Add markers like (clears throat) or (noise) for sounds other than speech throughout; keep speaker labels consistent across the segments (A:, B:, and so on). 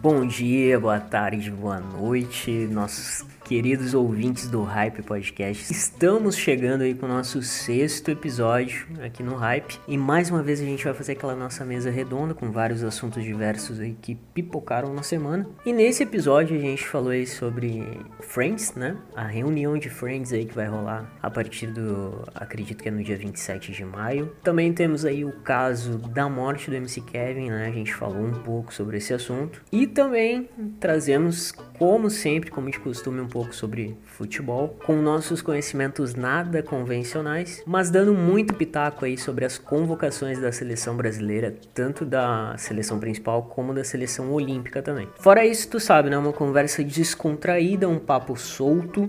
A: Bom dia, boa tarde, boa noite, nossos queridos ouvintes do Hype Podcast. Estamos chegando aí com o nosso sexto episódio aqui no Hype e mais uma vez a gente vai fazer aquela nossa mesa redonda com vários assuntos diversos aí que pipocaram na semana. E nesse episódio a gente falou aí sobre Friends, né? A reunião de Friends aí que vai rolar a partir do, acredito que é no dia 27 de maio. Também temos aí o caso da morte do MC Kevin, né? A gente falou um pouco sobre esse assunto. E também trazemos, como sempre, como de costume, um pouco sobre futebol, com nossos conhecimentos nada convencionais, mas dando muito pitaco aí sobre as convocações da seleção brasileira, tanto da seleção principal como da seleção olímpica também. Fora isso, tu sabe, né? Uma conversa descontraída, um papo solto,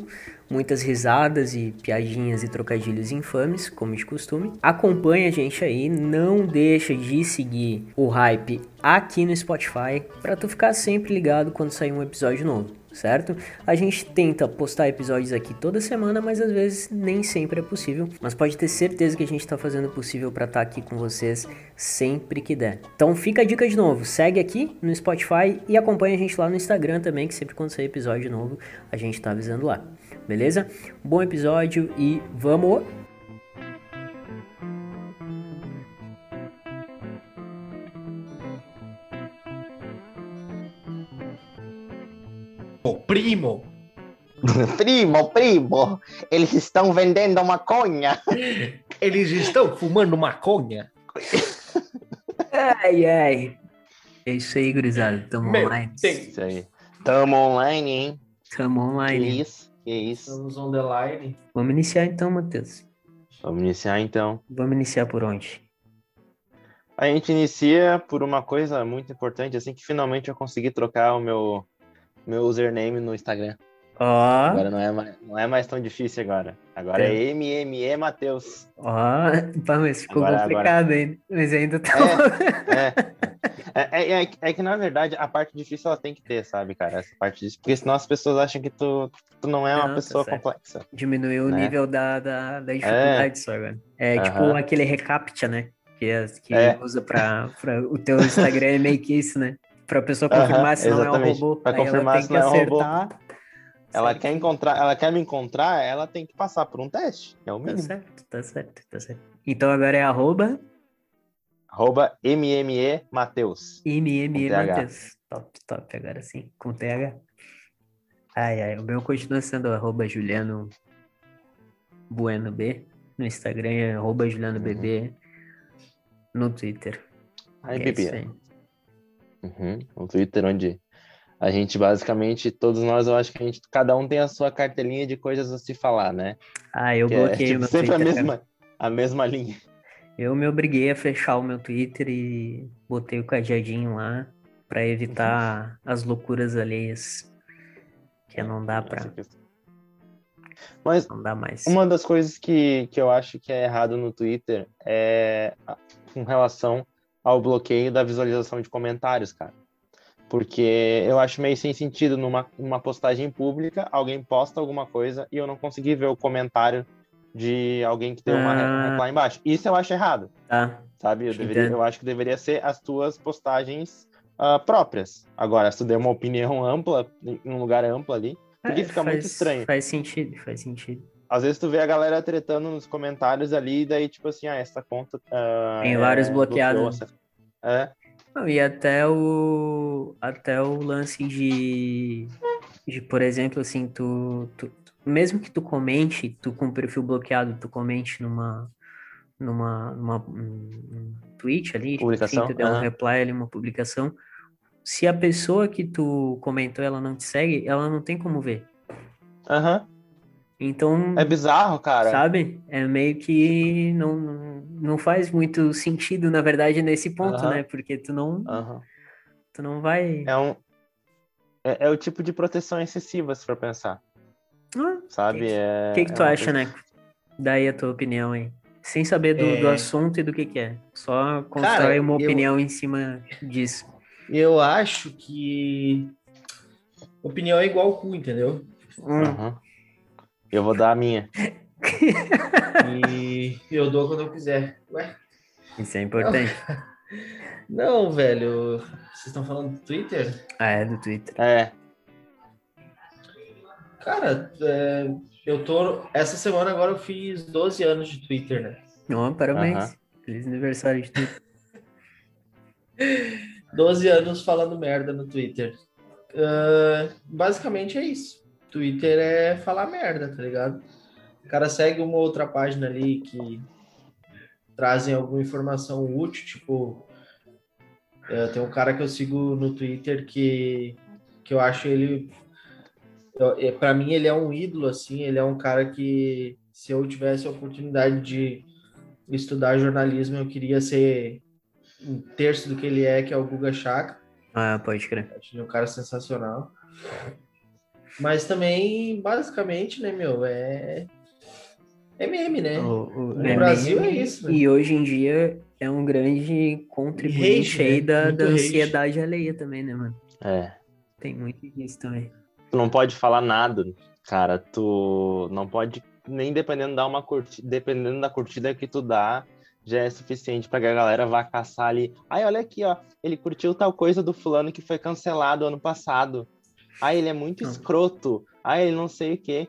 A: muitas risadas e piadinhas e trocadilhos infames, como de costume. Acompanha a gente aí, não deixa de seguir o hype aqui no Spotify para tu ficar sempre ligado quando sair um episódio novo certo? A gente tenta postar episódios aqui toda semana, mas às vezes nem sempre é possível. Mas pode ter certeza que a gente está fazendo o possível para estar tá aqui com vocês sempre que der. Então fica a dica de novo, segue aqui no Spotify e acompanha a gente lá no Instagram também, que sempre quando sair episódio novo a gente está avisando lá. Beleza? Bom episódio e vamos
B: primo. (laughs)
C: Primo, primo, eles estão vendendo maconha. (laughs)
B: Eles estão fumando maconha.
A: Ai, ai. É isso aí, gurizada. Tamo
C: Meu
A: online.
C: Isso aí. Tamo online, hein?
A: Tamo online.
C: Que isso, que isso.
B: Estamos on the line.
A: Vamos iniciar então, Matheus.
C: Vamos iniciar então.
A: Vamos iniciar por onde?
C: A gente inicia por uma coisa muito importante, assim que finalmente eu consegui trocar o meu meu username no Instagram.
A: Ó. Oh.
C: Agora não é, mais, não é mais tão difícil agora. Agora é, é MME Matheus.
A: Ó, (laughs) oh. mas ficou agora, complicado agora... ainda. Mas ainda tá.
C: É, é, (laughs) é, é, é, que na verdade a parte difícil ela tem que ter, sabe, cara? Essa parte difícil. Porque senão as pessoas acham que tu, tu não é uma não, tá pessoa tá complexa.
A: Diminuiu né? o nível da, da, da dificuldade só, agora. É uh -huh. tipo aquele recaptcha, né? Que, que usa pra, pra. O teu Instagram é meio que isso, né? Pra pessoa confirmar se não é um robô.
C: Pra confirmar se não é um robô. Ela quer encontrar, ela quer me encontrar, ela tem que passar por um teste. É o mínimo.
A: Tá certo, tá certo, tá certo. Então agora é arroba.
C: Arroba MME Mateus.
A: MME Mateus. Top, top, agora sim. Com TH. Ai, ai. O meu continua sendo arroba Juliano Bueno B. No Instagram é arroba Juliano uhum. BB. No Twitter.
C: Ai, é Uhum. Um Twitter onde a gente basicamente, todos nós, eu acho que a gente, cada um tem a sua cartelinha de coisas a se falar, né?
A: Ah, eu que é, bloqueei é, tipo,
C: meu sempre Twitter. Sempre a mesma, a mesma linha.
A: Eu me obriguei a fechar o meu Twitter e botei o cadeadinho lá para evitar uhum. as loucuras alheias. Que não dá pra.
C: Mas
A: não dá mais.
C: uma das coisas que, que eu acho que é errado no Twitter é com relação ao bloqueio da visualização de comentários, cara. Porque eu acho meio sem sentido numa, numa postagem pública, alguém posta alguma coisa e eu não consegui ver o comentário de alguém que deu uma ah. lá embaixo. Isso eu acho errado.
A: Tá.
C: Sabe? Eu, deveria, eu acho que deveria ser as tuas postagens uh, próprias. Agora, se tu der uma opinião (laughs) ampla, em um lugar amplo ali, porque é, fica
A: faz,
C: muito estranho.
A: Faz sentido, faz sentido.
C: Às vezes tu vê a galera tretando nos comentários ali, e daí, tipo assim, ah, essa conta. Uh,
A: Tem vários é, bloqueados.
C: É.
A: Não, e até o. Até o lance de. De, por exemplo, assim, tu, tu. Mesmo que tu comente, tu com o perfil bloqueado, tu comente numa. Numa. numa um tweet ali,
C: publicação.
A: Assim, tu der uhum. um reply ali, uma publicação. Se a pessoa que tu comentou ela não te segue, ela não tem como ver.
C: Aham. Uhum.
A: Então.
C: É bizarro, cara.
A: Sabe? É meio que não, não faz muito sentido, na verdade, nesse ponto, né? Porque tu não. Tu não vai.
C: É um. É, é, o tipo de proteção excessiva, se for pensar. Ah, sabe? O
A: que,
C: é,
A: que, que tu acha, coisa... né? Daí a tua opinião aí. Sem saber do, do é. assunto e do que, que é. Só constrói Cara, uma opinião eu... em cima disso.
B: Eu acho que opinião é igual cu, entendeu?
A: Hum.
C: Aham. Eu vou dar a minha.
B: E eu dou quando eu quiser. Ué?
A: Isso é importante.
B: Não, velho. Vocês estão falando do Twitter?
A: Ah, é do Twitter.
C: É,
B: Cara, é, eu tô. Essa semana agora eu fiz 12 anos de Twitter, né?
A: Ó, parabéns.
C: Aham.
A: Feliz aniversário de Twitter. (laughs)
B: 12 anos falando merda no Twitter. Ah, basicamente é isso. Twitter é falar merda, tá ligado? O cara segue uma outra página ali que trazem alguma informação útil, tipo. é, tem um cara que eu sigo no Twitter que, que eu acho ele. Eu- é, Pra mim, ele é um ídolo, assim. Ele é um cara que, se eu tivesse a oportunidade de estudar jornalismo, eu queria ser um terço do que ele é, que é o Guga Chakra.
A: Ah, pode crer.
B: Acho ele um cara sensacional. Mas também, basicamente, né, meu, é. É meme, né?
A: O, o-
B: No
A: é
B: Brasil
A: meme,
B: é isso, né?
A: E hoje em dia é um grande contribuinte
B: né?
A: aí da,
B: Muito
A: da
B: hate.
A: ansiedade alheia também, né, mano?
C: é.
A: Tem muito disso também.
C: Tu não pode falar nada, cara. Tu não pode, nem dependendo da uma curtida, dependendo da curtida que tu dá, já é suficiente para que a galera vá caçar ali. Ai, olha aqui, ó. Ele curtiu tal coisa do fulano que foi cancelado ano passado. Ai, ele é muito escroto. Ai, ele não sei o quê.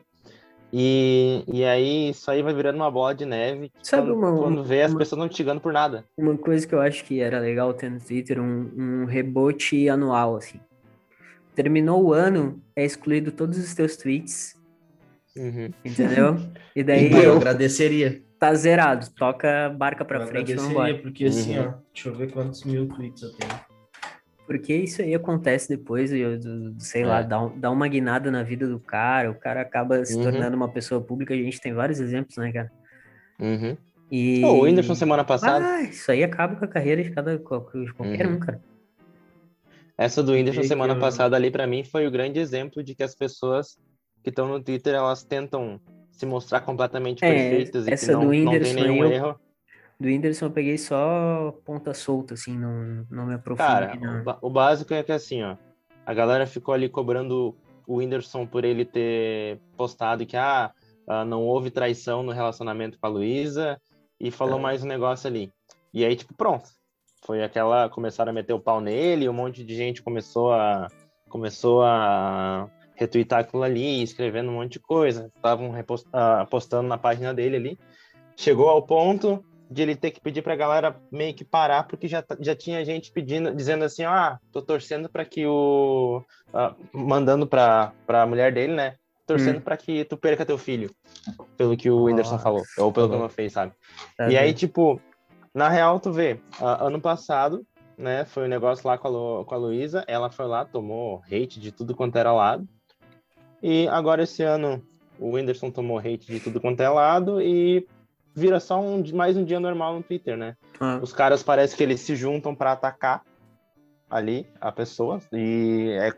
C: E, e aí, isso aí vai virando uma bola de neve.
A: Sabe
C: quando,
A: uma-
C: quando vê, as
A: uma-
C: pessoas não te ligando por nada.
A: Uma coisa que eu acho que era legal ter no Twitter, um, um rebote anual, assim. Terminou o ano, é excluído todos os teus tweets,
C: Uhum.
A: entendeu? (laughs) E daí
B: eu agradeceria.
A: tá zerado, toca a barca pra
B: eu
A: frente e
B: agradeceria, porque assim,
C: Uhum.
B: ó, deixa eu ver quantos mil tweets eu tenho.
A: Porque isso aí acontece depois, eu, sei lá,
C: É.
A: dá, um- dá uma guinada na vida do cara, o cara acaba se
C: Uhum.
A: tornando uma pessoa pública, a gente tem vários exemplos, né, cara?
C: Uhum.
A: E...
C: Pô, o Whindersson semana passada.
A: Ah, isso aí acaba com a carreira de cada, de qualquer
C: Uhum.
A: um, cara.
C: Essa do Whindersson semana
B: eu-
C: passada ali pra mim foi o grande exemplo de que as pessoas que estão no Twitter elas tentam se mostrar completamente
A: É,
C: perfeitas e
A: essa
C: que não,
A: do
C: não tem nenhum
A: eu-
C: erro.
A: Do Whindersson eu peguei só ponta solta, assim, não, não me aprofundei.
C: Cara,
A: não.
C: o, o básico é que assim, ó, a galera ficou ali cobrando o Whindersson por ele ter postado que ah, ah, não houve traição no relacionamento com a Luísa e falou
B: É.
C: mais um negócio ali. E aí, tipo, pronto. Foi aquela. Começaram a meter o pau nele, um monte de gente começou a. Começou a retweetar aquilo ali, escrevendo um monte de coisa. Estavam ah, postando na página dele ali. Chegou ao ponto de ele ter que pedir pra galera meio que parar, porque já, tá- já tinha gente pedindo, dizendo assim, ah, tô torcendo para que o... ah, mandando pra, pra mulher dele, né? Torcendo
A: Hum.
C: pra que tu perca teu filho. Pelo que o Whindersson falou, ou pelo que
B: falou.
C: não fez, sabe?
A: Tá
C: e aí,
A: vendo?
C: tipo, na real, tu vê, ah, ano passado, né, foi um negócio lá com a, Lu, com a Luísa, ela foi lá, tomou hate de tudo quanto era lado, e agora esse ano o Whindersson tomou hate de tudo quanto é lado e vira só um, mais um dia normal no Twitter, né?
A: Ah,
C: Os caras parece que eles se juntam pra atacar ali a pessoa e é-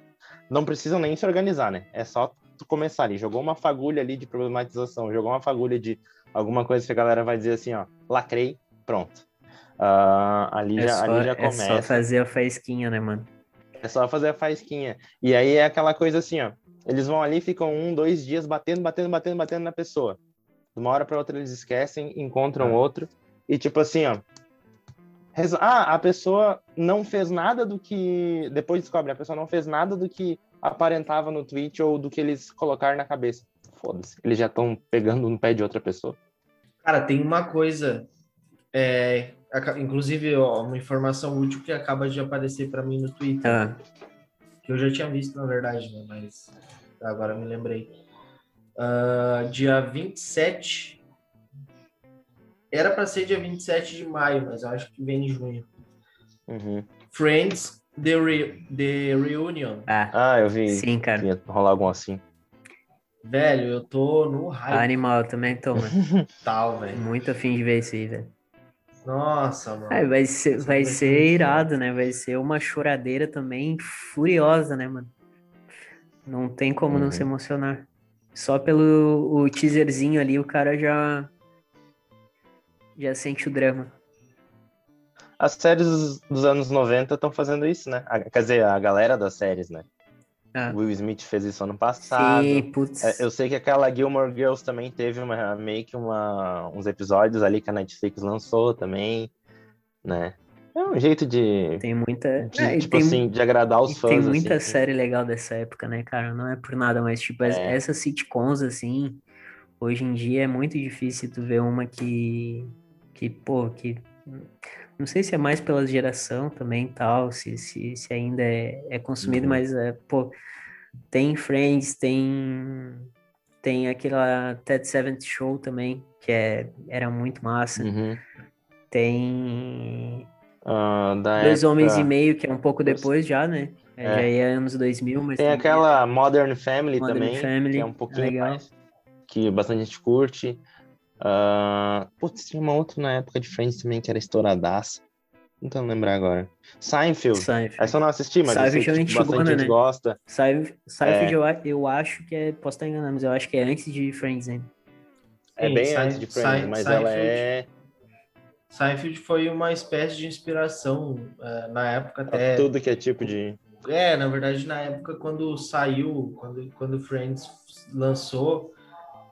C: não precisam nem se organizar, né? É só tu começar ali, jogou uma fagulha ali de problematização, jogou uma fagulha de alguma coisa que a galera vai dizer assim, ó, lacrei, pronto. Ah, ali,
A: é,
C: já,
A: só,
C: ali já
A: é
C: começa.
A: só fazer a faísquinha, né, mano?
C: É só fazer a faísquinha. E aí é aquela coisa assim, ó. Eles vão ali, ficam um, dois dias batendo, batendo, batendo, batendo na pessoa. De uma hora para outra eles esquecem, encontram
B: Ah.
C: outro. E tipo assim, ó. res- Ah, a pessoa não fez nada do que. Depois descobre, a pessoa não fez nada do que aparentava no tweet ou do que eles colocaram na cabeça. Foda-se. Eles já estão pegando no pé de outra pessoa.
B: Cara, tem uma coisa, é, inclusive ó, uma informação útil que acaba de aparecer para mim no Twitter,
A: Ah,
B: que eu já tinha visto na verdade, né? Mas agora me lembrei. Ah, dia 27. Era para ser dia 27 de maio, mas eu acho que vem em junho.
C: Uhum.
B: Friends The, Re- The Reunion.
A: ah,
C: Ah, eu vi.
A: sim, cara.
C: Ia rolar algum assim.
B: Velho, eu tô no hype
A: Animal eu também tô, mano. (laughs)
B: tal, velho.
A: Muito afim de ver isso aí, velho.
B: Nossa, mano.
A: Vai ser,
B: Isso
A: vai
B: ser
A: irado, né? Vai ser uma choradeira também furiosa, né, mano? Não tem como não
C: Uhum.
A: se emocionar. Só pelo o teaserzinho ali, o cara já já sente o drama.
C: as séries dos, dos anos 90 estão fazendo isso, né? A- quer dizer, a galera das séries, né?
A: Ah.
C: Will Smith fez isso ano passado.
A: Sim, putz.
C: É, Eu sei que aquela Gilmore Girls também teve uma, meio que uma, uns episódios ali que a Netflix lançou também, né? É um jeito de,
A: Tem muita.
C: de,
A: É,
C: tipo
A: tem,
C: assim, de agradar os fãs.
A: tem muita
C: assim.
A: série legal dessa época, né, cara? Não é por nada, mas, tipo,
C: É.
A: essas sitcoms, assim, hoje em dia é muito difícil tu ver uma que. Que, pô, que. Não sei se é mais pela geração também tal, se, se, se ainda é, é consumido,
C: Uhum.
A: mas, é, pô, tem Friends, tem. Tem aquela Ted Seventh Show também, que é, era muito massa.
C: Uhum.
A: Tem
C: da
A: Dois
C: época-
A: Homens e Meio, que é um pouco depois já, né? É,
C: É.
A: Já é anos 2000, mas
C: Tem
A: também
C: aquela Modern Family
A: Modern
C: também,
A: Family,
C: que é um
A: é
C: pouquinho
A: legal.
C: mais, que bastante gente curte. Ah, putz, tinha uma outra na época de Friends também que era estouradaça. Não tô lembrar agora. Seinfeld.
A: Seinfeld.
C: Essa eu não assisti, mas eu sei
A: Seinfeld
C: que
A: é
C: tipo, bastante gente
A: né?
C: gosta.
A: Seinfeld, Seinfeld
C: É.
A: eu, a- eu acho que é. Posso estar enganando, mas eu acho que é antes de Friends ainda.
C: É
B: Sim,
C: bem
B: Sein-
C: antes de Friends, mas ela
B: Seinfeld.
C: é
B: Seinfeld foi uma espécie de inspiração eh, na época
C: pra
B: até.
C: tudo que é tipo de.
B: É, na verdade, na época quando saiu, quando, quando Friends lançou,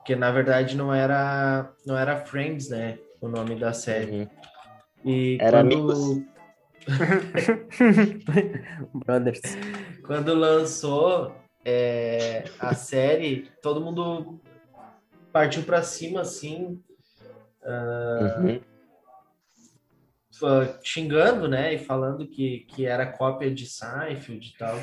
B: que na verdade não era não era Friends, né? O nome da série.
C: Uhum.
B: E
C: Era
B: quando,
C: Amigos. (laughs)
A: Brothers.
B: quando lançou é, a série, todo mundo partiu para cima assim,
C: Uhum.
B: fa- xingando, né, e falando que, que era cópia de Seinfeld e tal.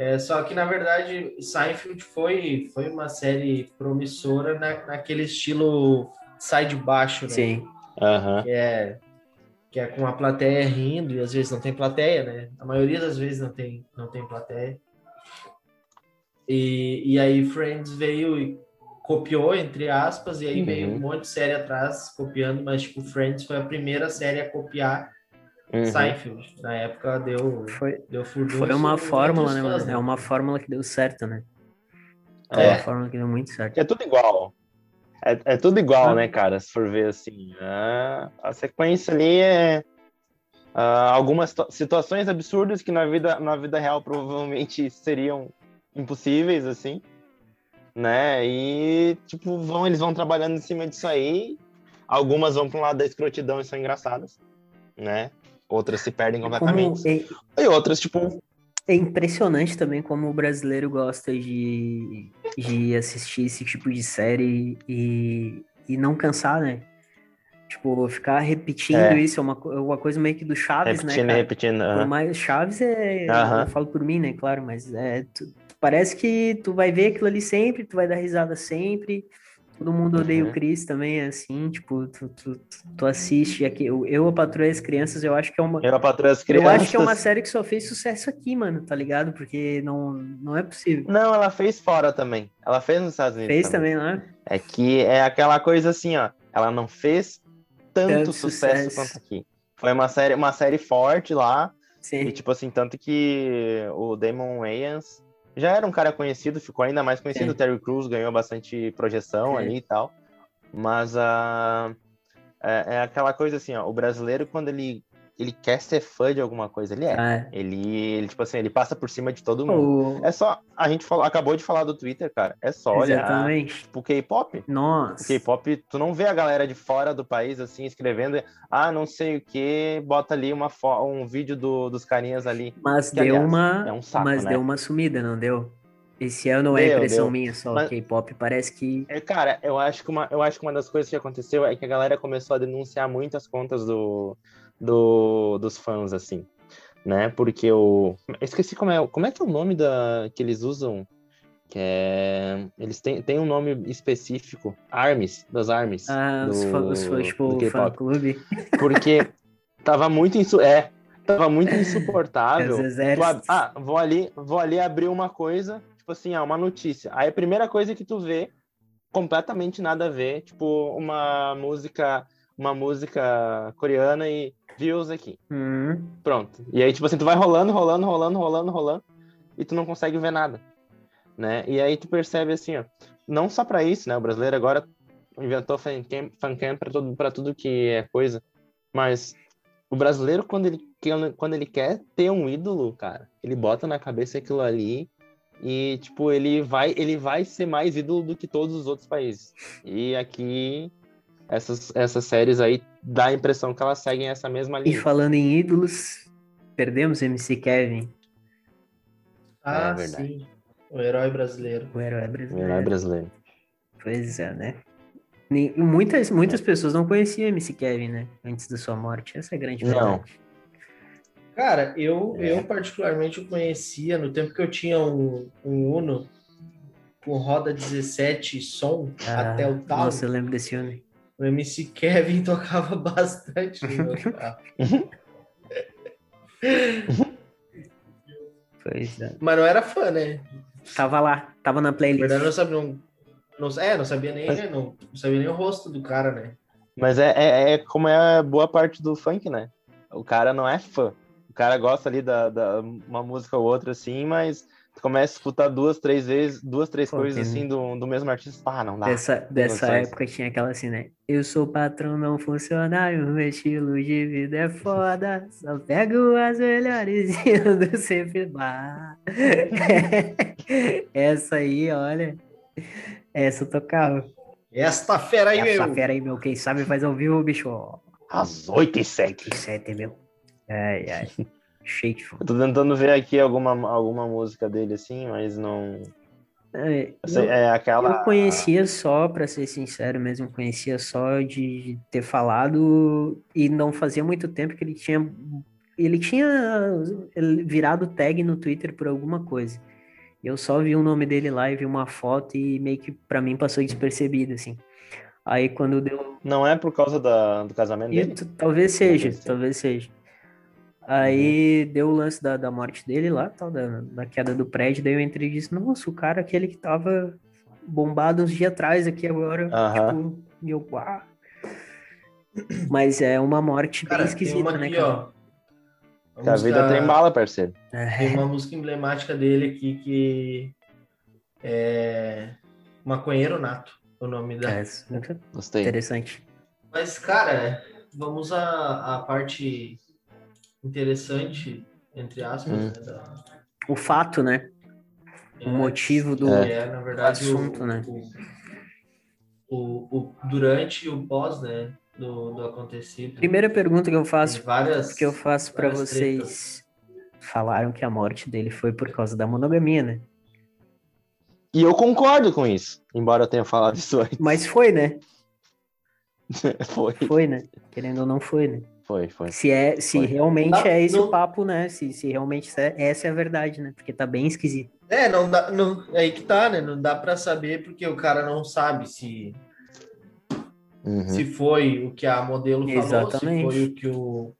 B: É, só que, na verdade, Seinfeld foi, foi uma série promissora na, naquele estilo sai de baixo, né?
A: Sim.
C: Aham.
B: Que é, que é com a plateia rindo, e às vezes não tem plateia, né? A maioria das vezes não tem, não tem plateia. E, e aí Friends veio e copiou, entre aspas, e aí
C: Uhum.
B: veio um monte de série atrás copiando, mas, tipo, Friends foi a primeira série a copiar
C: Uhum.
B: Seinfeld. Na época deu,
A: Foi,
B: deu furdunço
A: foi uma fórmula, né, mano? É uma fórmula que deu certo, né? É,
C: É.
A: uma fórmula que deu muito certo.
C: É tudo igual. É, é tudo igual,
B: Ah.
C: né, cara? Se for ver assim. A, a sequência ali é. ah, algumas situa- situações absurdas que na vida, na vida real provavelmente (laughs) seriam impossíveis, assim. Né? E, tipo, vão, eles vão trabalhando em cima disso aí. Algumas vão para um lado da escrotidão e são engraçadas, né? Outras se perdem completamente.
A: é,
C: E outras, tipo,
A: é impressionante também como o brasileiro gosta de, de assistir esse tipo de série e, e não cansar, né? Tipo, ficar repetindo
C: É.
A: isso é uma, é uma coisa meio que do Chaves, né,
C: repetindo e
A: cara?
C: repetindo.
A: Por
C: aham.
A: mais Chaves é,
C: Aham.
A: eu falo por mim, né, claro, mas é, tu- parece que tu vai ver aquilo ali sempre, tu vai dar risada sempre. Todo mundo odeia
C: Uhum.
A: o Chris também, é assim, tipo, tu, tu, tu assiste aqui, eu, eu a Patroa e as Crianças, eu acho que é uma
C: Eu, a das
A: eu
C: crianças.
A: acho que é uma série que só fez sucesso aqui, mano, tá ligado? Porque não, não é possível.
C: Não, ela fez fora também. Ela fez nos Estados Unidos.
A: Fez também lá.
C: É que é aquela coisa assim, ó. Ela não fez tanto,
A: Tanto
C: sucesso,
A: sucesso.
C: quanto aqui. Foi uma série, uma série forte lá. E,
A: Sim.
C: tipo assim, tanto que o Damon Wayans já era um cara conhecido, ficou ainda mais conhecido.
A: Sim.
C: O Terry Crews ganhou bastante projeção
A: Sim.
C: ali e tal. Mas a. é, é aquela coisa assim, ó. O brasileiro, quando ele, ele quer ser fã de alguma coisa, ele é.
A: Ah,
C: Ele, ele, tipo assim, ele passa por cima de todo mundo.
A: o-
C: É só. A gente falou, acabou de falar do Twitter, cara. É só olhar
A: Exatamente.
C: tipo K-pop.
A: Nossa.
C: K-pop, tu não vê a galera de fora do país assim escrevendo, ah, não sei o que, bota ali uma um vídeo do- dos carinhas ali.
A: Mas
C: Que,
A: deu
C: aliás,
A: uma.
C: é um saco,
A: mas
C: né?
A: deu uma sumida, não deu? Esse ano é
C: Deu,
A: impressão
C: deu.
A: minha só.
C: Mas-
A: K-pop parece que.
C: É, cara, eu acho que uma, eu acho que uma das coisas que aconteceu é que a galera começou a denunciar muito as contas do, do, dos fãs, assim, né? Porque o. Eu esqueci como é, como é que é o nome da, que eles usam. Que é. Eles têm, têm um nome específico. Armies, das Armies.
A: Ah, os
C: do-
A: fãs, os fãs,
C: do
A: tipo,
C: K-pop.
A: fã clube.
C: Porque tava muito insu... é, tava muito insuportável. (laughs) Tu Ah, vou ali, vou ali abrir uma coisa, tipo assim, ah, uma notícia. Aí a primeira coisa que tu vê, completamente nada a ver, tipo uma música, uma música coreana e views aqui.
A: Hum,
C: Pronto. E aí tipo assim, tu vai rolando, rolando, rolando, rolando, rolando e tu não consegue ver nada, né? E aí tu percebe assim, ó, não só para isso, né? O brasileiro agora inventou fancam fancam para tudo, para tudo que é coisa, mas O brasileiro, quando ele, quer- quando ele quer ter um ídolo, cara, ele bota na cabeça aquilo ali e, tipo, ele vai, ele vai ser mais ídolo do que todos os outros países. E aqui, essas, essas séries aí, dá a impressão que elas seguem essa mesma
A: E
C: linha.
A: falando em ídolos, perdemos MC Kevin,
B: Ah,
C: É verdade.
B: sim. O herói brasileiro.
A: o herói
C: O
A: brasileiro.
C: herói brasileiro.
A: Pois é, né? Nem- Muitas, muitas pessoas não conheciam MC Kevin, né? Antes da sua morte. Essa é a grande
C: Não.
A: verdade.
B: Cara, eu,
C: É.
B: eu particularmente o conhecia no tempo que eu tinha um, um Uno com roda 17 som
A: Ah,
B: até o tal.
A: Nossa, eu lembro desse ano.
B: O MC Kevin (laughs) tocava bastante no meu (laughs) carro.
A: Pois é.
B: Mas não era fã, né?
A: Tava lá, tava na
B: Na
A: playlist.
B: verdade, eu não sabia. Não, não, é, não sabia nem, não, não sabia nem o rosto do cara, né?
C: Mas é, é, é como é boa parte do funk, né? O cara não é fã. O cara gosta ali da, da uma música ou outra, assim, mas tu começa a escutar duas, três vezes, duas, três
A: Pô,
C: coisas
A: tem-
C: assim do, do mesmo artista. Ah, não dá.
A: Dessa, dessa época tinha aquela assim, né? Eu sou patrão, não funcionário, meu estilo de vida é foda. Só pego as melhores (laughs) e ando sempre (laughs) bar. (laughs) Essa aí, olha. Essa eu tocava.
B: Esta fera aí,
A: Essa
B: meu!
A: fera aí, meu. Quem sabe faz ao vivo, bicho.
C: Às oito e sete.
A: Sete, meu. Ai, ai. De
C: Eu tô tentando ver aqui alguma, alguma música dele, assim, mas não.
A: É,
C: eu é aquela.
A: Eu conhecia só, pra ser sincero mesmo, conhecia só de ter falado e não fazia muito tempo que ele tinha ele tinha virado tag no Twitter por alguma coisa. Eu só vi o nome dele lá e vi uma foto e meio que pra mim passou despercebido assim. Aí quando deu
C: Não é por causa da, do casamento
A: e
C: dele?
A: talvez seja,
C: Talvez sim.
A: talvez seja. Aí deu o lance da, da morte dele lá, tal, da, da queda do prédio, daí eu entrei e disse, nossa, o cara aquele que tava bombado uns dias atrás aqui agora,
C: Aham.
A: tipo, e eu. Mas é uma morte
B: Cara,
A: bem
B: tem
A: esquisita,
B: uma
A: né,
B: aqui,
A: cara?
B: ó. A
C: vida tem bala, parceiro.
A: É,
B: Tem uma música emblemática dele aqui que é Maconheiro Nato, o nome da.
A: é muito
C: Gostei.
A: interessante.
B: Mas, cara, vamos à, à parte interessante, entre aspas,
C: Hum.
B: né, da-
A: O fato, né? O
B: é,
A: motivo do
B: que é, na verdade,
A: assunto,
B: o,
A: né?
B: O, o, o- durante e o pós, né, do, do acontecido.
A: Primeira pergunta que eu faço,
B: várias,
A: que eu faço pra
B: várias
A: vocês, falaram que a morte dele foi por causa da monogamia, né?
C: E eu concordo com isso, embora eu tenha falado isso antes.
A: Mas foi, né? (laughs)
C: foi,
A: Foi, né? Querendo ou não foi, né?
C: Foi, foi.
A: Se é, se
C: Foi.
A: realmente
B: Não,
A: é esse
B: não-
A: o papo, né? Se, se realmente essa é- essa é a verdade, né? Porque tá bem esquisito.
B: É, não dá, não, é aí que tá, né? Não dá pra saber porque o cara não sabe se,
C: Uhum.
B: se foi o que a modelo falou,
A: Exatamente.
B: se foi o que o,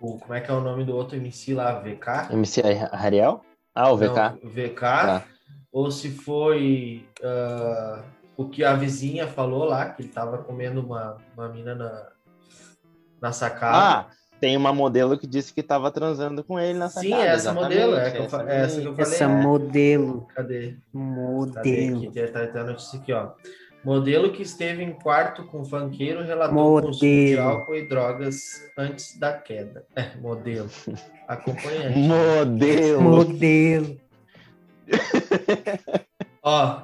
B: o. Como é que é o nome do outro MC lá? VK?
C: MC Ariel? Ah, o VK.
B: Não, VK.
C: Tá.
B: Ou se foi ah, o que a vizinha falou lá, que ele tava comendo uma, uma mina na, na sacada.
C: Ah, tem uma modelo que disse que tava transando com ele na
B: Sim,
C: sacada.
B: é essa modelo, é, eu, fa-
C: essa
B: é essa que eu
C: mesmo.
B: falei.
A: Essa
B: né?
A: modelo.
B: Cadê? Cadê
A: Modelo.
B: aqui? Tá, tá a notícia aqui, ó. Modelo que esteve em quarto com funkeiro relatou o consumo de
A: Modelo.
B: álcool e drogas antes da queda. É, modelo. (laughs) Acompanhante.
C: Modelo.
A: Modelo. (laughs)
B: Ó.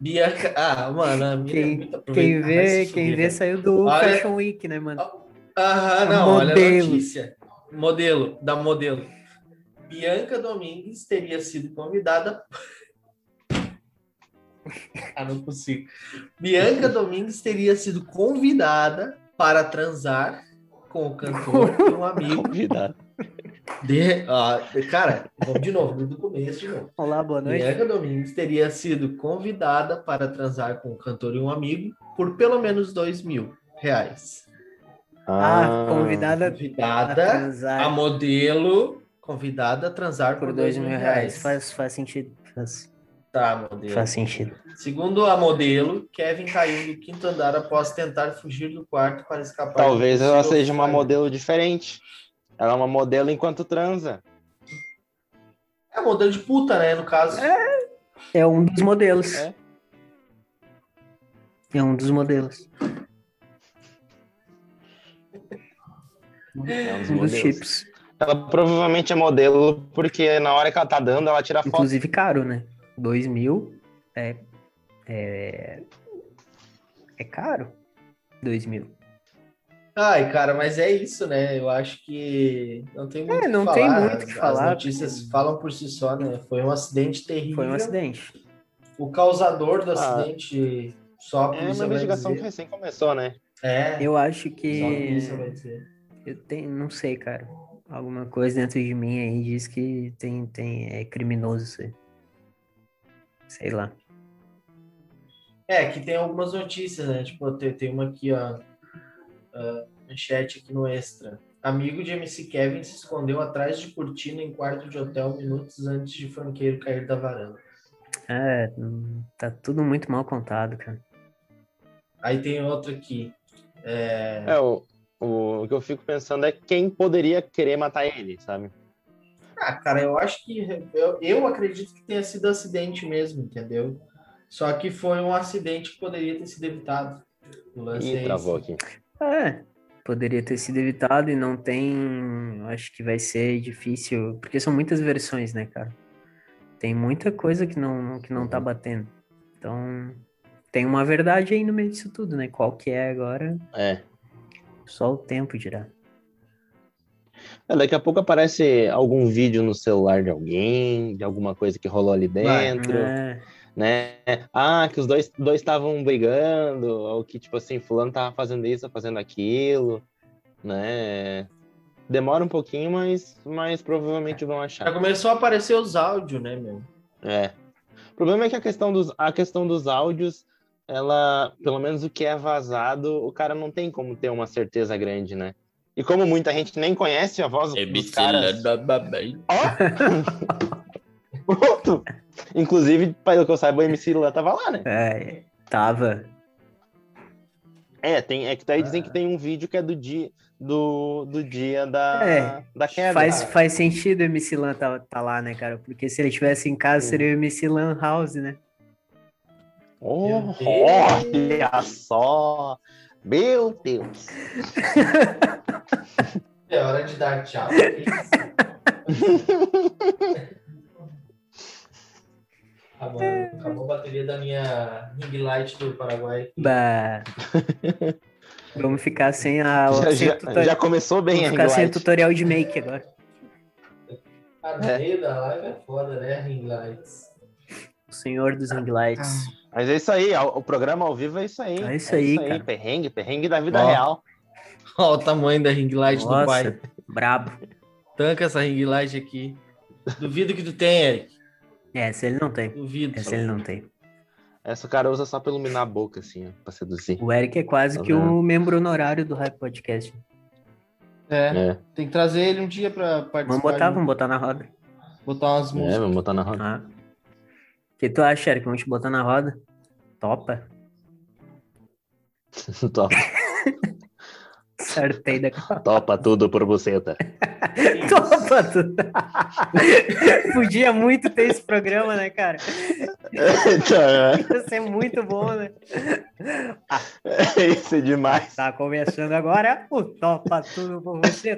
B: Bianca. Ah, mano, a mina é
A: Quem- Quem vê, quem vê
B: velho.
A: saiu do
B: Olha-
A: Fashion Week, né, mano?
B: Aham, não, olha a
A: Modelo.
B: notícia. Modelo, da modelo. Bianca Domingues teria sido convidada. (laughs) ah, não consigo. Bianca Domingues teria sido convidada para transar com o cantor e um amigo.
C: Convidado.
B: De... Ah, cara, vamos de novo, do começo de novo.
A: Olá, boa noite.
B: Bianca Domingues teria sido convidada para transar com o cantor e um amigo por pelo menos dois mil reais.
A: Ah, convidada a
B: Convidada
A: transar
B: a modelo convidada a transar
A: por dois mil reais. Faz, faz sentido. Faz,
B: Tá, modelo.
A: faz sentido.
B: Segundo a modelo, Kevin caiu do quinto andar após tentar fugir do quarto para escapar. de
C: Talvez ela seja uma modelo diferente. Ela é uma modelo enquanto transa.
B: É modelo de puta, né? No caso.
A: É um dos modelos.
C: É.
A: É um dos modelos.
C: É um dos
A: Um dos chips.
C: Ela provavelmente é modelo porque na hora que ela tá dando, ela tira foto.
A: Inclusive caro, né? 2 mil é, é. É caro. 2 mil.
B: Ai, cara, mas é isso, né? Eu acho que não tem muito
A: É,
B: o que
A: não
B: falar.
A: tem muito o que
B: As-
A: falar,
B: As notícias
A: porque-
B: falam por si só, né? Foi um acidente terrível.
A: Foi um acidente.
B: O causador do
C: Ah.
B: acidente só a
C: É uma investigação que recém começou, né?
B: É,
A: Eu acho que. Eu tenho, não sei, cara. Alguma coisa dentro de mim aí diz que tem, tem, é criminoso isso aí. Sei lá.
B: É, que tem algumas notícias, né? Tipo, tem, tem uma aqui, ó. ah, manchete aqui no Extra. Amigo de MC Kevin se escondeu atrás de cortina em quarto de hotel minutos antes de funkeiro cair da varanda.
A: É, hum, tá tudo muito mal contado, cara.
B: Aí tem outra aqui. É,
C: É, o, o, que eu fico pensando é quem poderia querer matar ele, sabe?
B: Ah, cara, eu acho que. Eu, eu acredito que tenha sido acidente mesmo, entendeu? Só que foi um acidente que poderia ter sido evitado. O lance é esse.
C: travou aqui.
A: É, poderia ter sido evitado e não tem. Acho que vai ser difícil, porque são muitas versões, né, cara? Tem muita coisa que não, que não tá batendo. Então, tem uma verdade aí no meio disso tudo, né? Qual que é agora,
C: É.
A: só o tempo dirá.
C: É, Daqui a pouco aparece algum vídeo no celular de alguém, de alguma coisa que rolou ali dentro,
A: É,
C: né? Ah, que os dois dois estavam brigando, ou que, tipo assim, fulano tava fazendo isso, fazendo aquilo, né? Demora um pouquinho, mas, mas provavelmente vão
B: Já
C: achar.
B: começou a aparecer os áudios, né, meu?
C: É. O problema é que a questão dos, a questão dos áudios, ela, pelo menos o que é vazado, o cara não tem como ter uma certeza grande, né? E como muita gente nem conhece a voz dos caras... Ó! Pronto! Inclusive, pelo que eu saiba, o MC Lula tava lá, né?
A: é, tava.
C: É, tem, é que daí dizem
B: Ah.
C: que tem um vídeo que é do dia, do, do dia da,
A: É,
C: da queda.
A: Faz, faz sentido o MC Lan tá, tá lá, né, cara? Porque se ele estivesse em casa,
C: Sim.
A: seria o MC Lan House, né?
C: Oh, olha só! Meu Deus!
B: É hora de dar tchau. Acabou, acabou a bateria da minha ring light do Paraguai.
A: Bah. Vamos ficar sem a.
C: Já,
A: sem
C: já,
A: tutorial-
C: já começou bem
A: Vamos
C: a
A: ficar sem
C: light.
A: tutorial de make agora.
B: Ah, no
C: É.
B: da live é foda, né? Ring lights.
A: O senhor dos ring lights.
C: Mas é isso aí, o programa ao vivo é isso aí.
A: É isso aí, cara.
C: Perrengue, perrengue da vida
B: Ó.
C: real.
B: Olha o tamanho da ring light do
A: Nossa,
B: pai.
A: brabo.
B: Tanca essa ring light aqui. Duvido que tu tenha, Eric.
A: Essa ele não tem.
B: Duvido.
A: Essa ele não tem.
C: Essa o cara usa só pra iluminar a boca, assim, ó, pra seduzir.
A: O Eric é quase
C: Tá
A: que o
C: vendo?
A: membro honorário do Hype Podcast.
B: É,
C: É,
B: tem que trazer ele um dia pra participar.
A: Vamos botar,
B: de-
A: vamos botar na roda.
B: botar umas
C: é,
B: músicas.
C: vamos botar na roda.
A: Ah. O que tu acha, Eric? Vamos te botar na roda? Topa. (laughs)
C: Topa,
A: Acertei da
C: topa tudo por buceta. (laughs)
A: Topa tudo. (laughs) Podia muito ter esse programa, né, cara?
C: Então,
A: Ia ser muito bom, né?
C: é isso é demais.
A: Tá começando agora o Topa Tudo por você.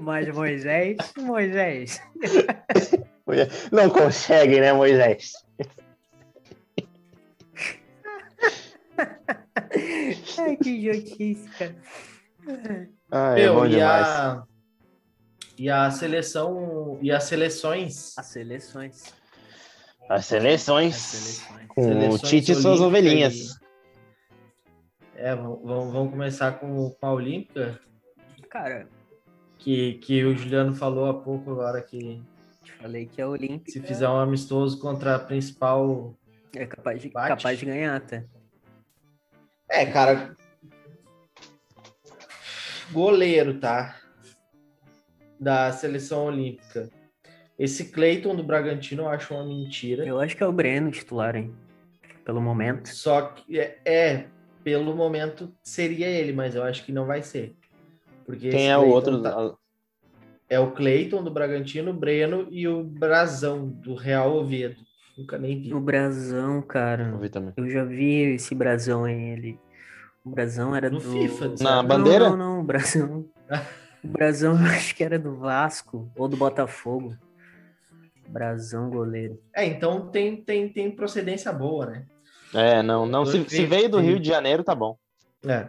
A: Mas Moisés, Moisés. (laughs)
C: Não consegue, né, Moisés?
A: Ai, que idiotice, cara.
C: Ah, é
B: Meu,
C: bom
B: e
C: demais.
B: a, e a seleção e as seleções
A: As seleções.
C: As
A: As
C: seleções
A: seleções.
C: com o
B: Seleções
C: Tite e suas ovelhinhas.
B: é, vamos, vamos vamos começar com, com a Olímpica,
A: Cara,
B: que, que o Juliano falou há pouco agora que
A: te falei que a Olímpica
B: se fizer um amistoso contra a principal.
A: é capaz de,
B: Bate.
A: capaz de ganhar até.
B: É, cara. Goleiro, tá? Da seleção olímpica. Esse Cleiton do Bragantino eu acho uma mentira.
A: Eu acho que é o Breno titular, hein? Pelo momento.
B: Só que é, é, pelo momento seria ele, mas eu acho que não vai ser. Porque
C: Quem é o outro?
B: tá- é o Cleiton do Bragantino, o Breno e o Brazão do Real Oviedo. Nunca nem vi.
A: O Brasão, cara.
C: Vou ver também.
A: Eu já vi esse brasão aí, ele. O Brasão era
B: No
A: do.
B: FIFA,
C: Na bandeira?
A: Não, não, não, o Brasão. (laughs) o Brasão eu acho que era do Vasco ou do Botafogo. Brasão goleiro.
B: É, então tem, tem, tem procedência boa, né?
C: É, não, não. Se, se veio do Rio de Janeiro, tá bom.
B: É.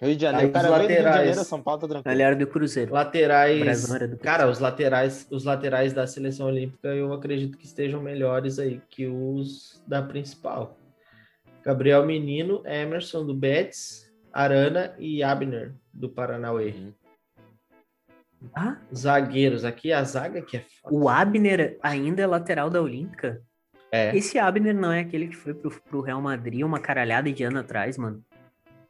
C: Rio de Janeiro,
B: os
C: cara, do Rio de
B: laterais.
C: Janeiro, São Paulo tá tranquilo.
A: Ele era do Cruzeiro.
B: Laterais.
A: Do
B: Cara, os laterais, os laterais da seleção olímpica eu acredito que estejam melhores aí que os da principal. Gabriel Menino, Emerson do Betis, Arana e Abner do Paranauê.
C: Uhum.
A: Ah,
B: Zagueiros, aqui a zaga que é foda.
A: o Abner ainda é lateral da Olímpica?
B: É.
A: Esse Abner não é aquele que foi pro, pro Real Madrid uma caralhada de ano atrás, mano.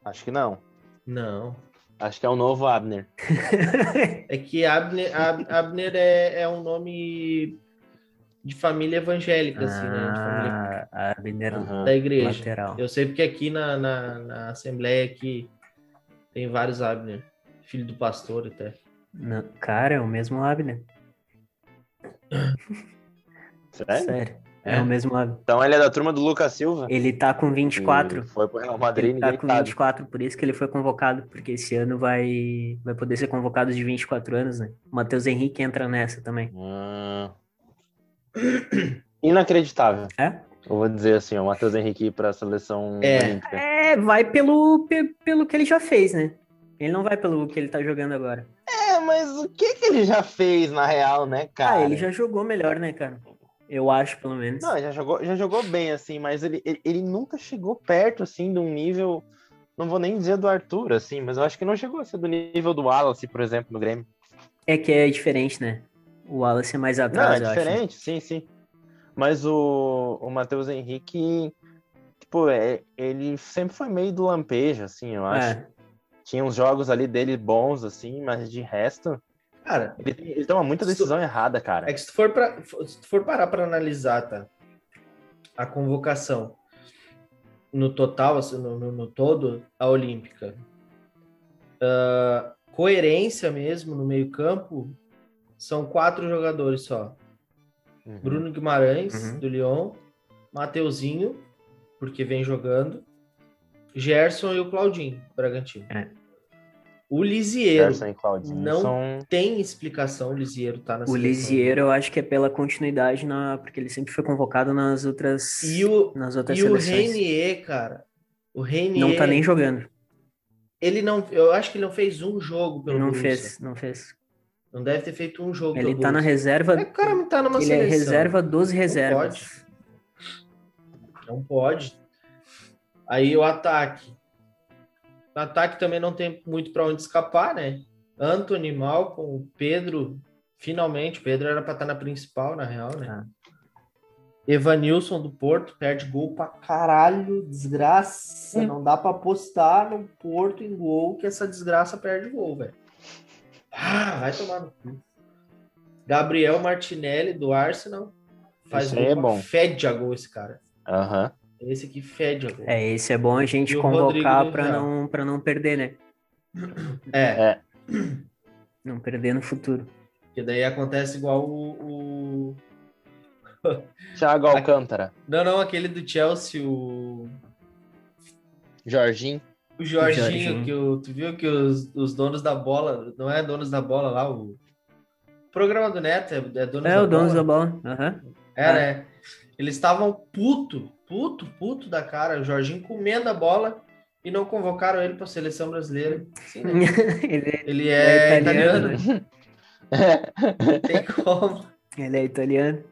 C: Acho que não.
B: Não.
C: Acho que é o novo Abner. (laughs)
B: É que Abner, Ab- Abner é, é um nome de família evangélica, assim, né? De família
A: Ah, Abner
B: da igreja.
A: lateral.
B: Eu sei porque aqui na, na, na Assembleia aqui tem vários Abner. Filho do pastor até.
A: Não, cara, é o mesmo Abner.
C: Sério?
A: Sério. É,
B: É?
A: o mesmo Abner.
C: Então ele é da turma do Lucas Silva.
A: Ele tá com 24.
C: que Foi pro Real Madrid,
A: Ele tá com
C: sabe.
A: 24, por isso que ele foi convocado, porque esse ano vai, vai poder ser convocado de 24 anos, né? O Matheus Henrique entra nessa também.
C: Ah. (clears throat) Inacreditável.
A: É?
C: Eu vou dizer assim, o Matheus Henrique ir pra seleção
B: É.
C: olímpica.
A: É, vai pelo, pe- pelo que ele já fez, né? Ele não vai pelo que ele tá jogando agora.
C: É, mas o que que ele já fez na real, né, cara?
A: Ah, ele já jogou melhor, né, cara? Eu acho, pelo menos.
C: Não, já jogou, já jogou bem, assim, mas ele, ele, ele nunca chegou perto, assim, de um nível. Não vou nem dizer do Arthur, assim, mas eu acho que não chegou a ser do nível do Wallace, por exemplo, no Grêmio.
A: É que é diferente, né? O Wallace é mais
C: Não,
A: atrás,
C: é
A: eu acho.
C: diferente, sim, sim. Mas o, o Matheus Henrique, tipo, é, ele sempre foi meio do lampejo, assim, eu acho.
A: É.
C: Tinha uns jogos ali dele bons, assim, mas de resto,
B: Cara,
C: ele, ele toma muita decisão errada, cara.
B: é que se tu for, pra, se tu for parar para analisar, tá? A convocação no total, assim, no, no, no todo, a Olímpica. Ah, coerência mesmo no meio-campo, são quatro jogadores só.
C: Uhum.
B: Bruno Guimarães,
A: Uhum.
B: do Lyon, Mateuzinho, porque vem jogando, Gerson e o Claudinho, Bragantino.
A: É.
B: O Lisieiro não
C: são...
B: tem explicação, o Lisieiro tá na
A: O. Lisieiro, eu acho que é pela continuidade, na... porque ele sempre foi convocado nas outras,
B: E o,
A: nas outras
B: e o
A: seleções.
B: Renier, cara, o Renier,
A: Não tá nem jogando.
B: ele não, eu acho que ele não fez um jogo pelo
A: Não
B: Borussia.
A: fez, não fez.
B: Não deve ter feito um jogo
A: Ele
B: pelo
A: tá na
B: Borussia.
A: reserva.
B: É, o cara não tá numa
A: Ele é
B: seleção.
A: reserva dos reservas.
B: Não pode. Aí o ataque. O ataque também não tem muito para onde escapar, né? Anthony, Malcolm, Pedro, finalmente, o Pedro era para estar na principal, na real, né?
A: Ah.
B: Evanilson do Porto, perde gol pra caralho, desgraça. Não dá pra apostar no Porto em gol que essa desgraça perde gol, velho. Ah, vai tomar no cu. Gabriel Martinelli do Arsenal. Faz
C: Esse
B: gol
C: é bom.
B: Fede a gol esse cara.
C: Aham.
B: Esse aqui fede.
A: É, esse é bom a gente
B: E
A: convocar
B: Real.
A: não, pra não perder, né?
B: É,
A: Não perder no futuro.
B: porque daí acontece igual o. o- (laughs)
C: Thiago Alcântara.
B: Não, não, aquele do Chelsea, o.
C: Jorginho.
B: O Jorginho,
A: Jorginho.
B: que o, tu viu que os, os donos da bola, não é donos da bola lá, o programa do Neto é, é donos
A: É,
B: da
A: o dono
B: bola.
A: da bola. Aham.
B: É, né? Eles estavam puto, puto, puto da cara, o Jorginho comendo a bola e não convocaram ele para a seleção brasileira. Sim, né? (laughs)
A: ele,
B: Ele é,
A: É
B: italiano,
A: italiano,
B: não tem como.
A: ele é italiano.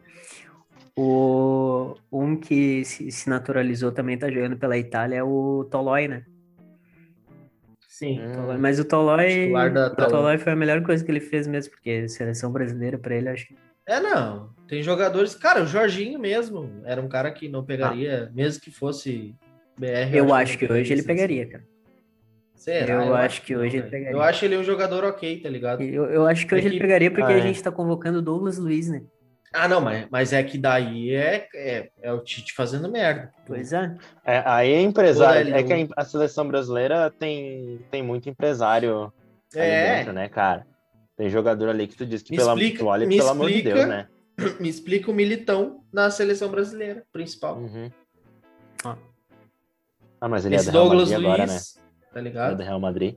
A: O, um que se, se naturalizou também tá jogando pela Itália é o Tolói, né?
B: Sim.
A: Tolói. Mas o
B: da
A: o. Tolói foi a melhor coisa que ele fez mesmo, porque seleção brasileira pra ele, acho que
B: É, não. Tem jogadores. Cara, o Jorginho mesmo era um cara que não pegaria, mesmo que fosse BR.
A: eu acho que hoje ele pegaria, cara.
B: Será?
A: eu acho que hoje
B: não,
A: ele
B: velho.
A: pegaria.
B: Eu acho ele um jogador ok, tá ligado?
A: Eu, eu acho que
B: É
A: hoje
B: que-
A: ele pegaria porque
C: Ah,
A: a gente tá convocando o Douglas Luiz, né?
B: Ah, não, mas, mas é que daí é, é, é o Tite fazendo merda.
A: Pois é.
C: É, aí é empresário. É que a, a seleção brasileira tem, tem muito empresário
B: É,
C: dentro, né, cara? Tem jogador ali que tu diz que,
B: Me
C: pela,
B: explica-
C: tu olha, pelo amor de
B: explica.
C: Deus, né? (clears throat)
B: me explica o militão na seleção brasileira, principal.
C: Uhum. Ah, mas ele
B: Esse
C: é do Real
B: Douglas
C: Madrid
B: Luiz,
C: agora, né?
B: tá
C: Ele é
B: ligado?
C: do Real Madrid.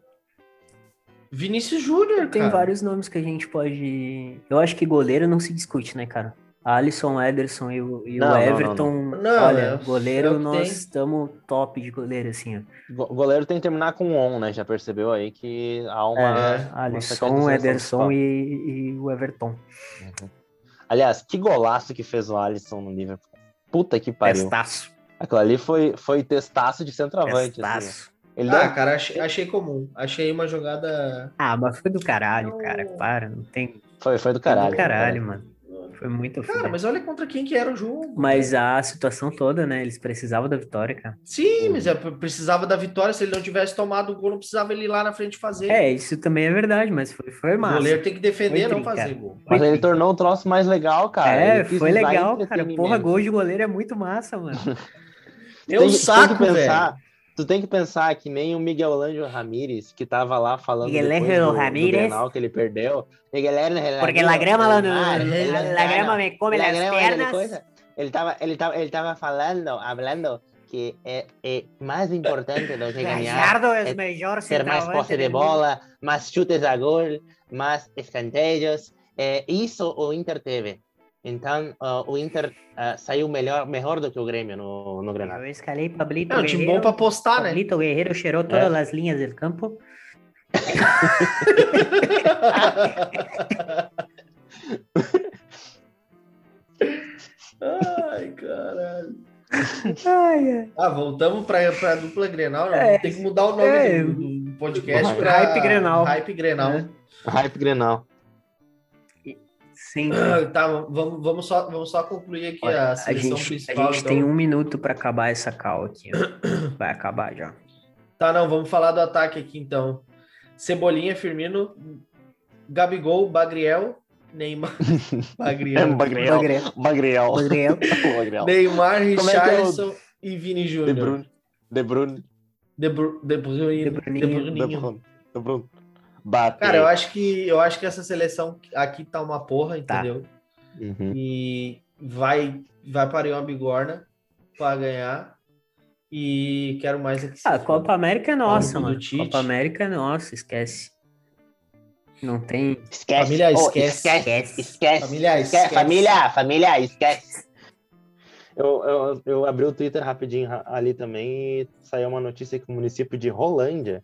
B: Vinícius Júnior,
A: Tem vários nomes que a gente pode. Eu acho que goleiro não se discute, né, cara? Alisson, Ederson e o, e
C: Não,
A: o
C: não, não,
A: Everton.
B: Não,
A: olha, goleiro, nós estamos top de goleiro, assim, ó.
C: Go- goleiro tem que terminar com on, né? Já percebeu aí que há uma.
B: É,
A: Alisson, Ederson e, e o Everton.
C: Aliás, que golaço que fez o Alisson no Liverpool. Puta que pariu.
A: Testaço.
C: Aquilo ali foi, foi testaço de centroavante. assim.
A: Testaço.
C: Ele
B: Ah,
C: deu-
B: cara, achei, achei comum. Achei uma jogada.
A: Ah, mas foi do caralho,
B: Não.
A: cara. Para, não tem.
C: Foi, foi do
A: Foi
C: caralho.
A: do caralho, mano. Foi muito
B: Cara,
A: foda.
B: mas olha contra quem que era o jogo.
A: Mas a situação toda, né? Eles precisavam da vitória, cara.
B: Sim, mas é, precisava da vitória. Se ele não tivesse tomado o gol, não precisava ele ir lá na frente fazer.
A: É, isso também é verdade, mas foi, foi
B: o
A: massa.
B: goleiro tem que defender,
A: Foi
B: não fazer
A: cara.
B: gol.
C: Mas ele tornou o troço mais legal, cara.
A: É, foi legal, cara. Porra, gol de goleiro é muito massa, mano.
B: É
C: Tu
B: um
C: tem tu tem
B: saco,
C: que pensar,
B: velho.
C: Tu tem que pensar que nem o Miguel Ângelo Ramírez, que tava lá falando
A: Miguel
C: do
A: Ramírez.
C: Grenal que ele perdeu. Miguel Ángel
A: Porque la grama, lá no- la,
C: ele-
A: la grama me come
C: la
A: las
C: coisa. Ele tava, ele tava, ele tava falando, hablando que é, é mais importante do que ganhar
A: é
C: ter mais posse de bola, mais chutes a gol, mais escanteios. É, isso o Inter teve. Então, ah, o Inter ah, saiu melhor, melhor do que o Grêmio no, no Grenal.
A: Eu escalei Pablito
B: É um time bom
A: Guerreiro.
B: pra postar, né?
A: Pablito Guerreiro cheirou todas as linhas del campo.
B: Ai, caralho.
A: Ai, ai.
B: Ah, voltamos pra, pra dupla Grenal.
A: É,
B: Tem que mudar o nome
A: é.
B: do, do podcast
C: Hype
B: pra
A: Grenal.
B: Hype Grenal.
A: É.
C: Hype Grenal.
A: Sim.
B: Ah, tá, vamos, vamos, só, vamos só concluir aqui
A: Olha,
B: a
A: a
B: seleção
A: gente, a
B: principal.
A: gente
B: então.
A: tem um minuto pra acabar essa cal aqui. ó. (clears throat) Vai acabar já.
B: Tá, não, vamos falar do ataque aqui então. Cebolinha, Firmino, Gabigol, Bagriel, Neymar. (laughs) Bagriel.
C: Bagriel.
A: Bagriel.
C: Bagriel.
A: Bagriel. (laughs)
C: Bagriel.
B: Neymar,
C: Como é é o-
B: Richarlison e Vini
C: De
B: Júnior.
C: Bruyne. De Bruyne.
B: De, Bru De Bruyne.
A: De
B: De
A: Bruninho.
C: De. Bruyne. De Bruyne. Bate.
B: Cara, eu acho que eu acho que essa seleção aqui tá uma porra,
A: Tá.
B: entendeu?
C: Uhum.
B: E vai vai parir uma bigorna pra ganhar. E quero mais aqui.
A: Ah, a Copa América é nossa, mano. Copa América é nossa, esquece. Não tem.
C: Esquece.
B: Família,
C: Oh,
B: esquece.
C: esquece. Esquece.
B: Família,
C: Esquece.
B: esquece.
C: Família, família, esquece. Eu, eu, eu abri o Twitter rapidinho ra- ali também e saiu uma notícia que o município de Rolândia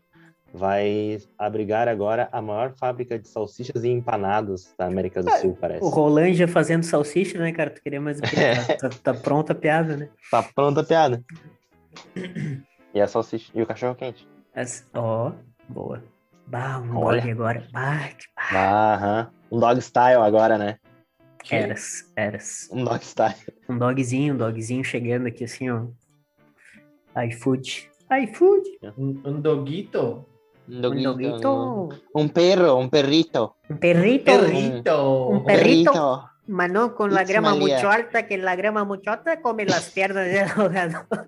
C: vai abrigar agora a maior fábrica de salsichas e empanados da América do Sul, parece.
A: O Rolândia fazendo salsicha, né, cara? Tu queria mais quê? (laughs) Tá, tá- pronta a piada, né?
C: Tá pronta a piada. E a salsicha. E o cachorro quente.
A: Essa- Ó, boa. Bah, um
C: Olha.
A: dog agora. Bah, que
C: Aham. Um dog style agora, né?
A: eras, eras.
C: Um dog style.
A: Um dogzinho, um dogzinho chegando aqui assim, ó. iFood. iFood.
B: Um, um doguito.
C: Um doguito.
A: doguito.
C: Um perro, um perrito.
A: Un perrito.
B: Perrito.
A: Un perrito.
C: Perrito.
A: Mano, con la grama mucho alta, que la grama mucho alta come las piernas del jugador. (laughs)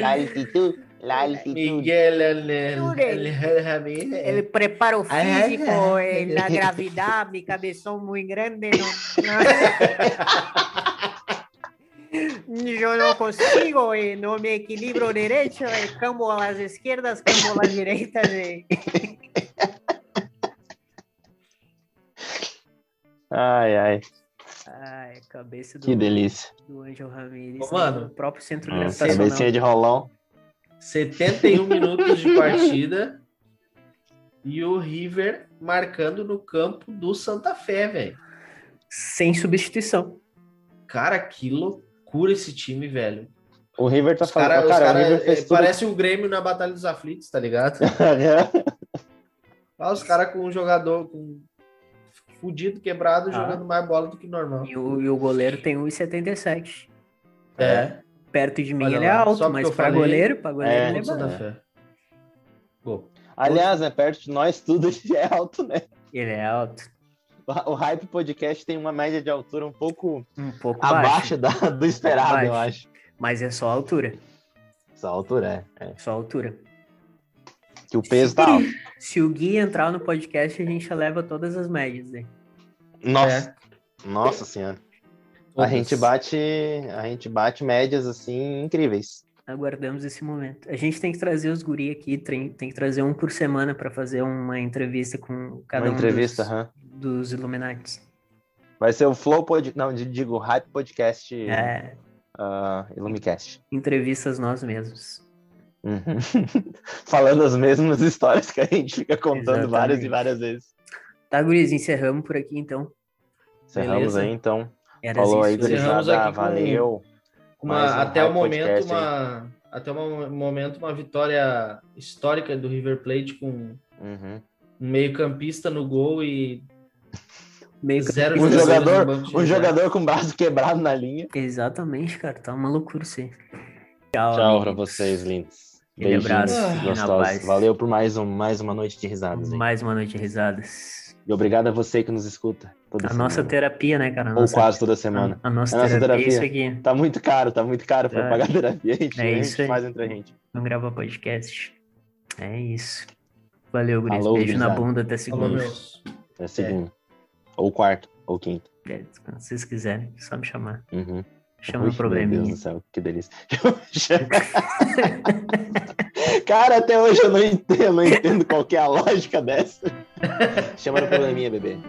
C: La altitud. La altitud.
B: Miguel el, el,
A: Jure.
B: el- el-
A: El preparo
B: Ay, ay,
A: físico,
B: ay.
A: eh, la gravedad, mi cabezón muy grande. no- (laughs) no. Yo no consigo, eh, no me equilibro derecho, eh, cambo a las izquierdas, cambo a las derechas. eh.
C: Ai, ai.
A: Ai, cabeça do,
C: Que delícia.
A: do Angel Ramirez.
B: Ô, mano.
A: O próprio centro
C: Hum,
A: gravitacional.
C: cabecinha de rolão.
B: 71 minutos de partida. E o River marcando no campo do Santa Fé, velho.
A: Sem substituição.
B: Cara, que loucura esse time, velho.
C: O River tá
B: Os
C: falando.
B: cara, os
C: Cara,
B: cara,
C: o River
B: é,
C: fez tudo.
B: parece o Grêmio na Batalha dos Aflitos, tá ligado? (laughs) Olha os caras com um jogador com fudido, quebrado,
A: Ah.
B: jogando mais bola do que normal.
A: E o, e o goleiro tem 1,77.
B: É,
A: Perto de mim
B: Olha
A: ele é
B: lá,
A: alto, mas pra
B: falei,
A: goleiro, pra goleiro
C: é,
A: ele é baixo.
B: Fé.
C: Aliás, né, perto de nós tudo (laughs) é alto, né?
A: Ele é alto.
C: O Hype Podcast tem uma média de altura um pouco
A: Um pouco
C: abaixo
A: baixo.
C: da- do esperado, eu acho.
A: Mas é só a altura.
C: Essa altura é, é.
A: Só a altura.
C: Que o peso tá alto.
A: Se o Gui entrar no podcast, a gente leva todas as médias. Né?
C: Nossa. Nossa senhora. A gente bate, a gente bate médias assim incríveis.
A: Aguardamos esse momento. A gente tem que trazer os guri aqui, tem, tem que trazer um por semana para fazer uma entrevista com cada
C: Uma
A: um
C: entrevista,
A: dos. Dos Illuminati.
C: Vai ser o Flow Pod... Não, digo, Hype Podcast
A: É,
C: uh, Illumicast.
A: entrevistas nós mesmos.
C: Uhum. (laughs) Falando as mesmas histórias que a gente fica contando várias e
A: Exatamente.
C: várias vezes.
A: Tá, guris, encerramos por aqui então.
C: Encerramos
A: Beleza.
C: aí, então.
A: Era
C: Falou aí,
A: isso.
B: Encerramos
C: gurizada.
B: aqui com-
C: Valeu.
B: Uma,
C: um
B: até o momento,
C: Podcast aí.
B: uma, até o momento, uma vitória histórica do River Plate com
C: Uhum.
B: um meio-campista no gol e
A: Meio que-
B: zero
C: Um jogador, um jogador com o braço quebrado na linha.
A: Exatamente, cara. Tá uma loucura isso aí. Tchau,
C: Tchau pra vocês, lindos.
A: Abraço.
C: Beijinhos
A: Na
C: gostosos.
A: paz.
C: Valeu por mais, um, mais uma noite de risadas. hein?
A: Mais uma noite de risadas.
C: E obrigado a você que nos escuta. Toda
A: A
C: semana.
A: nossa terapia, né, cara? A
C: Ou
A: nossa,
C: quase toda semana.
A: A, a nossa,
C: A nossa
A: terapia, é isso
C: terapia.
A: aqui.
C: Tá muito caro, tá muito caro pra
A: É.
C: pagar (laughs) terapia. A gente,
A: É
C: a
A: isso
C: gente
A: aí.
C: faz entre a gente.
A: Vamos gravar podcast. É isso. Valeu.
C: Falou,
A: Beijo na
C: gurizada.
A: bunda até
B: Falou,
A: segunda.
B: meus.
C: É segundo. Ou quarto, ou quinto.
A: É, quando vocês quiserem, é só me chamar.
C: Uhum.
A: Chama
C: Ui,
A: o probleminha.
C: Meu Deus do céu, que delícia. (laughs) Cara, até hoje eu não entendo, não entendo qual é a lógica dessa. Chama no probleminha, bebê. (laughs)